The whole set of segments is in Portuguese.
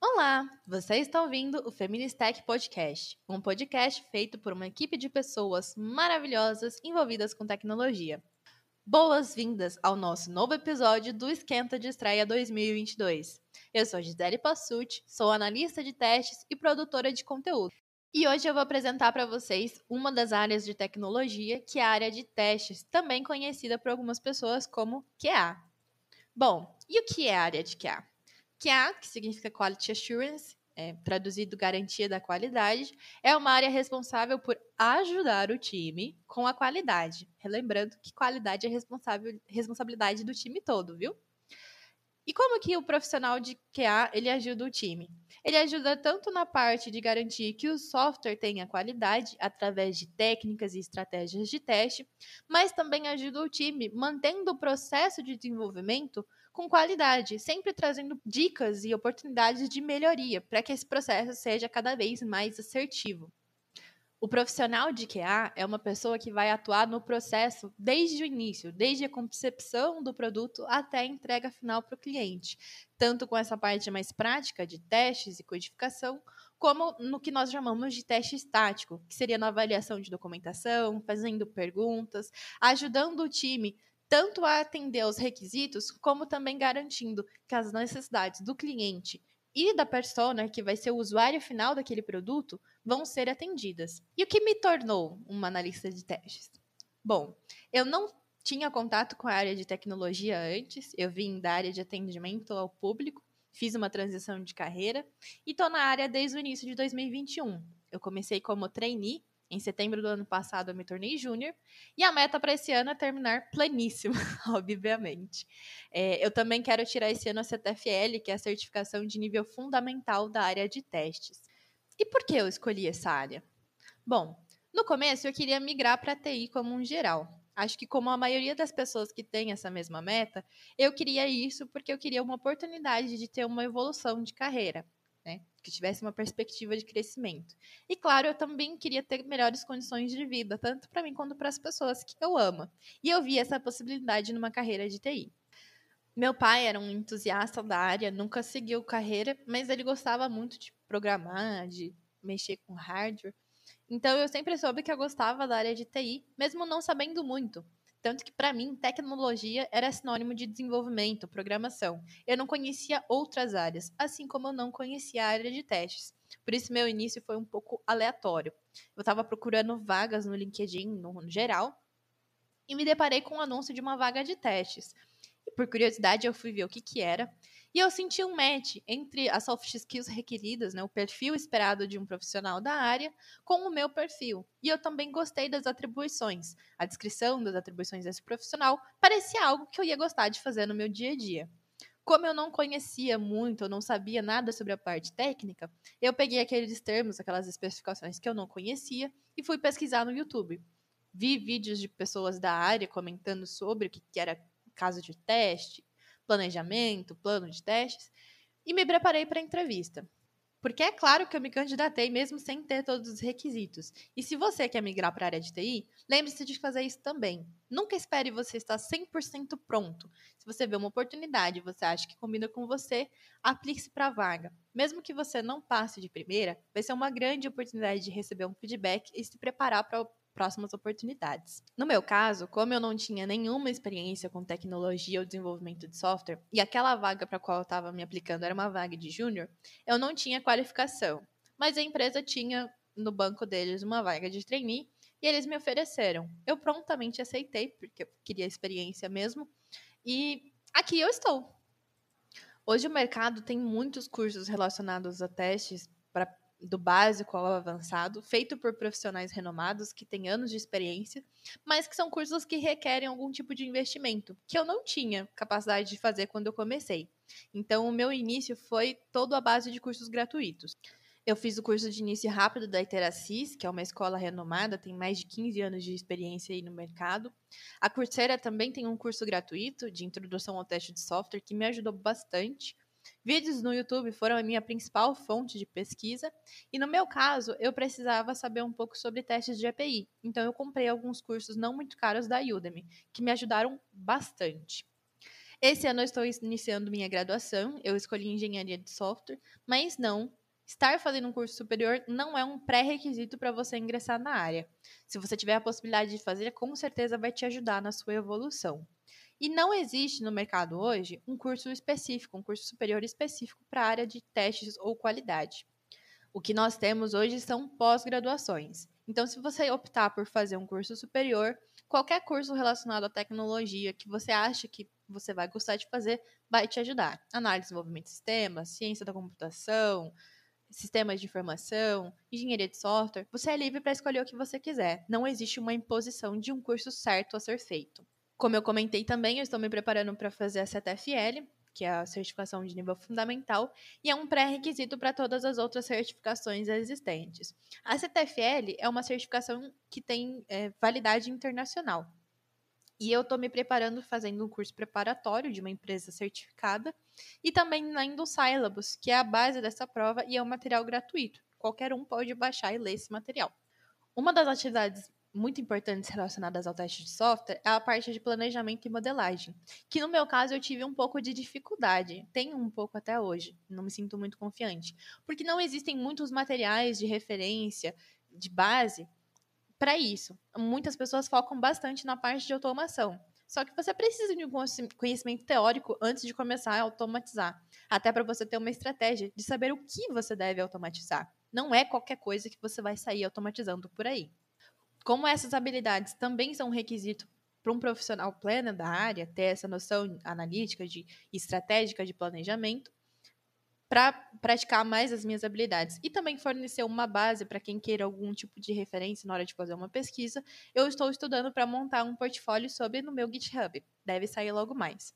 Olá, você está ouvindo o Feministech Podcast, um podcast feito por uma equipe de pessoas maravilhosas envolvidas com tecnologia. Boas-vindas ao nosso novo episódio do Esquenta de Estreia 2022. Eu sou Gisele Passucci, sou analista de testes e produtora de conteúdo. E hoje eu vou apresentar para vocês uma das áreas de tecnologia, que é a área de testes, também conhecida por algumas pessoas como QA. Bom, e o que é a área de QA? QA, que significa Quality Assurance, é, traduzido garantia da qualidade, é uma área responsável por ajudar o time com a qualidade. Relembrando que qualidade é responsável, responsabilidade do time todo, viu? E como que o profissional de QA ele ajuda o time? Ele ajuda tanto na parte de garantir que o software tenha qualidade através de técnicas e estratégias de teste, mas também ajuda o time mantendo o processo de desenvolvimento com qualidade, sempre trazendo dicas e oportunidades de melhoria para que esse processo seja cada vez mais assertivo. O profissional de QA é uma pessoa que vai atuar no processo desde o início, desde a concepção do produto até a entrega final para o cliente, tanto com essa parte mais prática de testes e codificação, como no que nós chamamos de teste estático, que seria na avaliação de documentação, fazendo perguntas, ajudando o time tanto a atender aos requisitos, como também garantindo que as necessidades do cliente e da persona, que vai ser o usuário final daquele produto, vão ser atendidas. E o que me tornou uma analista de testes? Bom, eu não tinha contato com a área de tecnologia antes, eu vim da área de atendimento ao público, fiz uma transição de carreira e estou na área desde o início de 2021. Eu comecei como trainee em setembro do ano passado, eu me tornei júnior. E a meta para esse ano é terminar pleníssima, obviamente. É, eu também quero tirar esse ano a CTFL, que é a certificação de nível fundamental da área de testes. E por que eu escolhi essa área? Bom, no começo eu queria migrar para a TI como um geral. Acho que, como a maioria das pessoas que tem essa mesma meta, eu queria isso porque eu queria uma oportunidade de ter uma evolução de carreira né? Que tivesse uma perspectiva de crescimento. E claro, eu também queria ter melhores condições de vida, tanto para mim quanto para as pessoas que eu amo. E eu vi essa possibilidade numa carreira de TI. Meu pai era um entusiasta da área, nunca seguiu carreira, mas ele gostava muito de programar, de mexer com hardware. Então eu sempre soube que eu gostava da área de TI, mesmo não sabendo muito. Tanto que, para mim, tecnologia era sinônimo de desenvolvimento, programação. Eu não conhecia outras áreas, assim como eu não conhecia a área de testes. Por isso, meu início foi um pouco aleatório. Eu estava procurando vagas no LinkedIn, no, geral, e me deparei com um anúncio de uma vaga de testes. E, por curiosidade, eu fui ver o que, que era. E eu senti um match entre as soft skills requeridas, né, o perfil esperado de um profissional da área, com o meu perfil. E eu também gostei das atribuições. A descrição das atribuições desse profissional parecia algo que eu ia gostar de fazer no meu dia a dia. Como eu não conhecia muito, eu não sabia nada sobre a parte técnica, eu peguei aqueles termos, aquelas especificações que eu não conhecia e fui pesquisar no YouTube. Vi vídeos de pessoas da área comentando sobre o que era caso de teste, planejamento, plano de testes, e me preparei para a entrevista. Porque é claro que eu me candidatei mesmo sem ter todos os requisitos. E se você quer migrar para a área de TI, lembre-se de fazer isso também. Nunca espere você estar 100% pronto. Se você vê uma oportunidade e você acha que combina com você, aplique-se para a vaga. Mesmo que você não passe de primeira, vai ser uma grande oportunidade de receber um feedback e se preparar para próximas oportunidades. No meu caso, como eu não tinha nenhuma experiência com tecnologia ou desenvolvimento de software, e aquela vaga para a qual eu estava me aplicando era uma vaga de júnior, eu não tinha qualificação. Mas a empresa tinha no banco deles uma vaga de trainee e eles me ofereceram. Eu prontamente aceitei, porque eu queria experiência mesmo, e aqui eu estou. Hoje o mercado tem muitos cursos relacionados a testes do básico ao avançado, feito por profissionais renomados que têm anos de experiência, mas que são cursos que requerem algum tipo de investimento, que eu não tinha capacidade de fazer quando eu comecei. Então, o meu início foi todo à base de cursos gratuitos. Eu fiz o curso de início rápido da Iteracis, que é uma escola renomada, tem mais de 15 anos de experiência aí no mercado. A Coursera também tem um curso gratuito de introdução ao teste de software que me ajudou bastante. Vídeos no YouTube foram a minha principal fonte de pesquisa, e no meu caso, eu precisava saber um pouco sobre testes de API. Então eu comprei alguns cursos não muito caros da Udemy, que me ajudaram bastante. Esse ano eu estou iniciando minha graduação, eu escolhi engenharia de software, mas não, estar fazendo um curso superior não é um pré-requisito para você ingressar na área. Se você tiver a possibilidade de fazer, com certeza vai te ajudar na sua evolução. E não existe no mercado hoje um curso específico, um curso superior específico para a área de testes ou qualidade. O que nós temos hoje são pós-graduações. Então, se você optar por fazer um curso superior, qualquer curso relacionado à tecnologia que você acha que você vai gostar de fazer vai te ajudar. Análise e desenvolvimento de sistemas, ciência da computação, sistemas de informação, engenharia de software. Você é livre para escolher o que você quiser. Não existe uma imposição de um curso certo a ser feito. Como eu comentei também, eu estou me preparando para fazer a CTFL, que é a certificação de nível fundamental, e é um pré-requisito para todas as outras certificações existentes. A CTFL é uma certificação que tem é, validade internacional. E eu estou me preparando fazendo um curso preparatório de uma empresa certificada e também lendo o Syllabus, que é a base dessa prova e é um material gratuito. Qualquer um pode baixar e ler esse material. Uma das atividades muito importantes relacionadas ao teste de software é a parte de planejamento e modelagem, que no meu caso eu tive um pouco de dificuldade, tenho um pouco até hoje, não me sinto muito confiante, porque não existem muitos materiais de referência, de base, para isso. Muitas pessoas focam bastante na parte de automação. Só que você precisa de um conhecimento teórico antes de começar a automatizar. Até para você ter uma estratégia de saber o que você deve automatizar. Não é qualquer coisa que você vai sair automatizando por aí. Como essas habilidades também são um requisito para um profissional pleno da área, ter essa noção analítica de estratégica de planejamento, para praticar mais as minhas habilidades e também fornecer uma base para quem queira algum tipo de referência na hora de fazer uma pesquisa, eu estou estudando para montar um portfólio sobre no meu GitHub. Deve sair logo mais.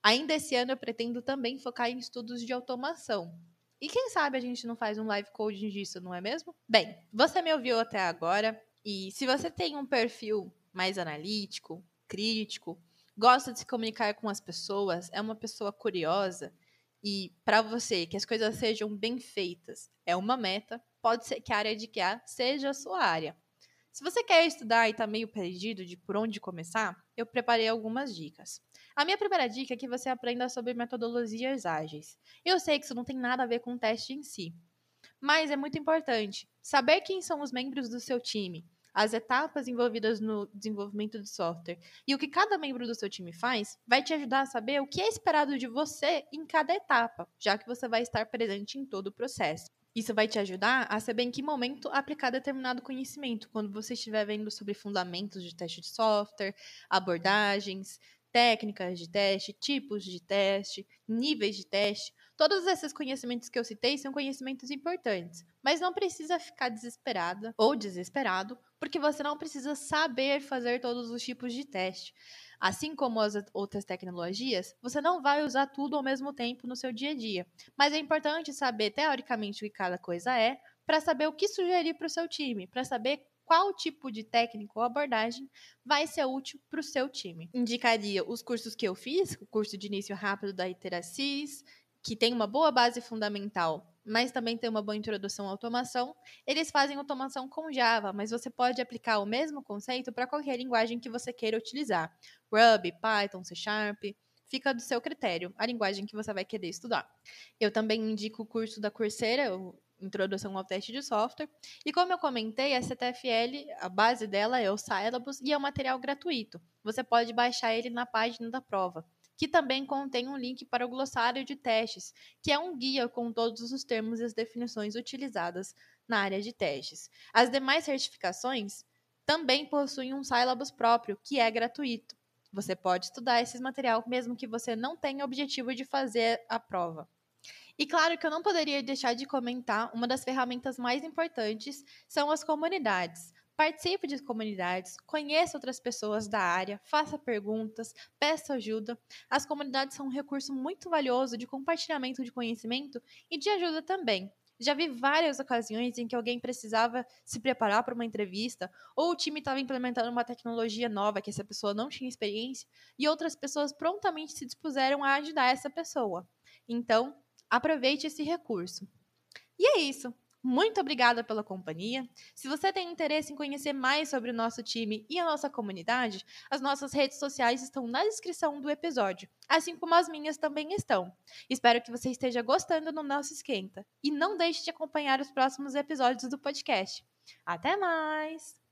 Ainda esse ano eu pretendo também focar em estudos de automação. E quem sabe a gente não faz um live coding disso, não é mesmo? Bem, você me ouviu até agora. E se você tem um perfil mais analítico, crítico, gosta de se comunicar com as pessoas, é uma pessoa curiosa e para você que as coisas sejam bem feitas é uma meta, pode ser que a área de QA seja a sua área. Se você quer estudar e está meio perdido de por onde começar, eu preparei algumas dicas. A minha primeira dica é que você aprenda sobre metodologias ágeis. Eu sei que isso não tem nada a ver com o teste em si, mas é muito importante saber quem são os membros do seu time, as etapas envolvidas no desenvolvimento de software e o que cada membro do seu time faz, vai te ajudar a saber o que é esperado de você em cada etapa, já que você vai estar presente em todo o processo. Isso vai te ajudar a saber em que momento aplicar determinado conhecimento, quando você estiver vendo sobre fundamentos de teste de software, abordagens, técnicas de teste, tipos de teste, níveis de teste. Todos esses conhecimentos que eu citei são conhecimentos importantes, mas não precisa ficar desesperada ou desesperado, porque você não precisa saber fazer todos os tipos de teste. Assim como as outras tecnologias, você não vai usar tudo ao mesmo tempo no seu dia a dia, mas é importante saber teoricamente o que cada coisa é, para saber o que sugerir para o seu time, para saber qual tipo de técnica ou abordagem vai ser útil para o seu time. Indicaria os cursos que eu fiz, o curso de início rápido da Iteracis, que tem uma boa base fundamental, mas também tem uma boa introdução à automação. Eles fazem automação com Java, mas você pode aplicar o mesmo conceito para qualquer linguagem que você queira utilizar. Ruby, Python, C Sharp, fica do seu critério, a linguagem que você vai querer estudar. Eu também indico o curso da Coursera, Introdução ao Teste de Software. E como eu comentei, a CTFL, a base dela é o Syllabus e é um material gratuito. Você pode baixar ele na página da prova, que também contém um link para o glossário de testes, que é um guia com todos os termos e as definições utilizadas na área de testes. As demais certificações também possuem um Syllabus próprio, que é gratuito. Você pode estudar esse material mesmo que você não tenha objetivo de fazer a prova. E claro que eu não poderia deixar de comentar uma das ferramentas mais importantes são as comunidades. Participe de comunidades, conheça outras pessoas da área, faça perguntas, peça ajuda. As comunidades são um recurso muito valioso de compartilhamento de conhecimento e de ajuda também. Já vi várias ocasiões em que alguém precisava se preparar para uma entrevista, ou o time estava implementando uma tecnologia nova que essa pessoa não tinha experiência, e outras pessoas prontamente se dispuseram a ajudar essa pessoa. Então, Aproveite esse recurso. E é isso. Muito obrigada pela companhia. Se você tem interesse em conhecer mais sobre o nosso time e a nossa comunidade, as nossas redes sociais estão na descrição do episódio, assim como as minhas também estão. Espero que você esteja gostando do nosso esquenta e não deixe de acompanhar os próximos episódios do podcast. Até mais!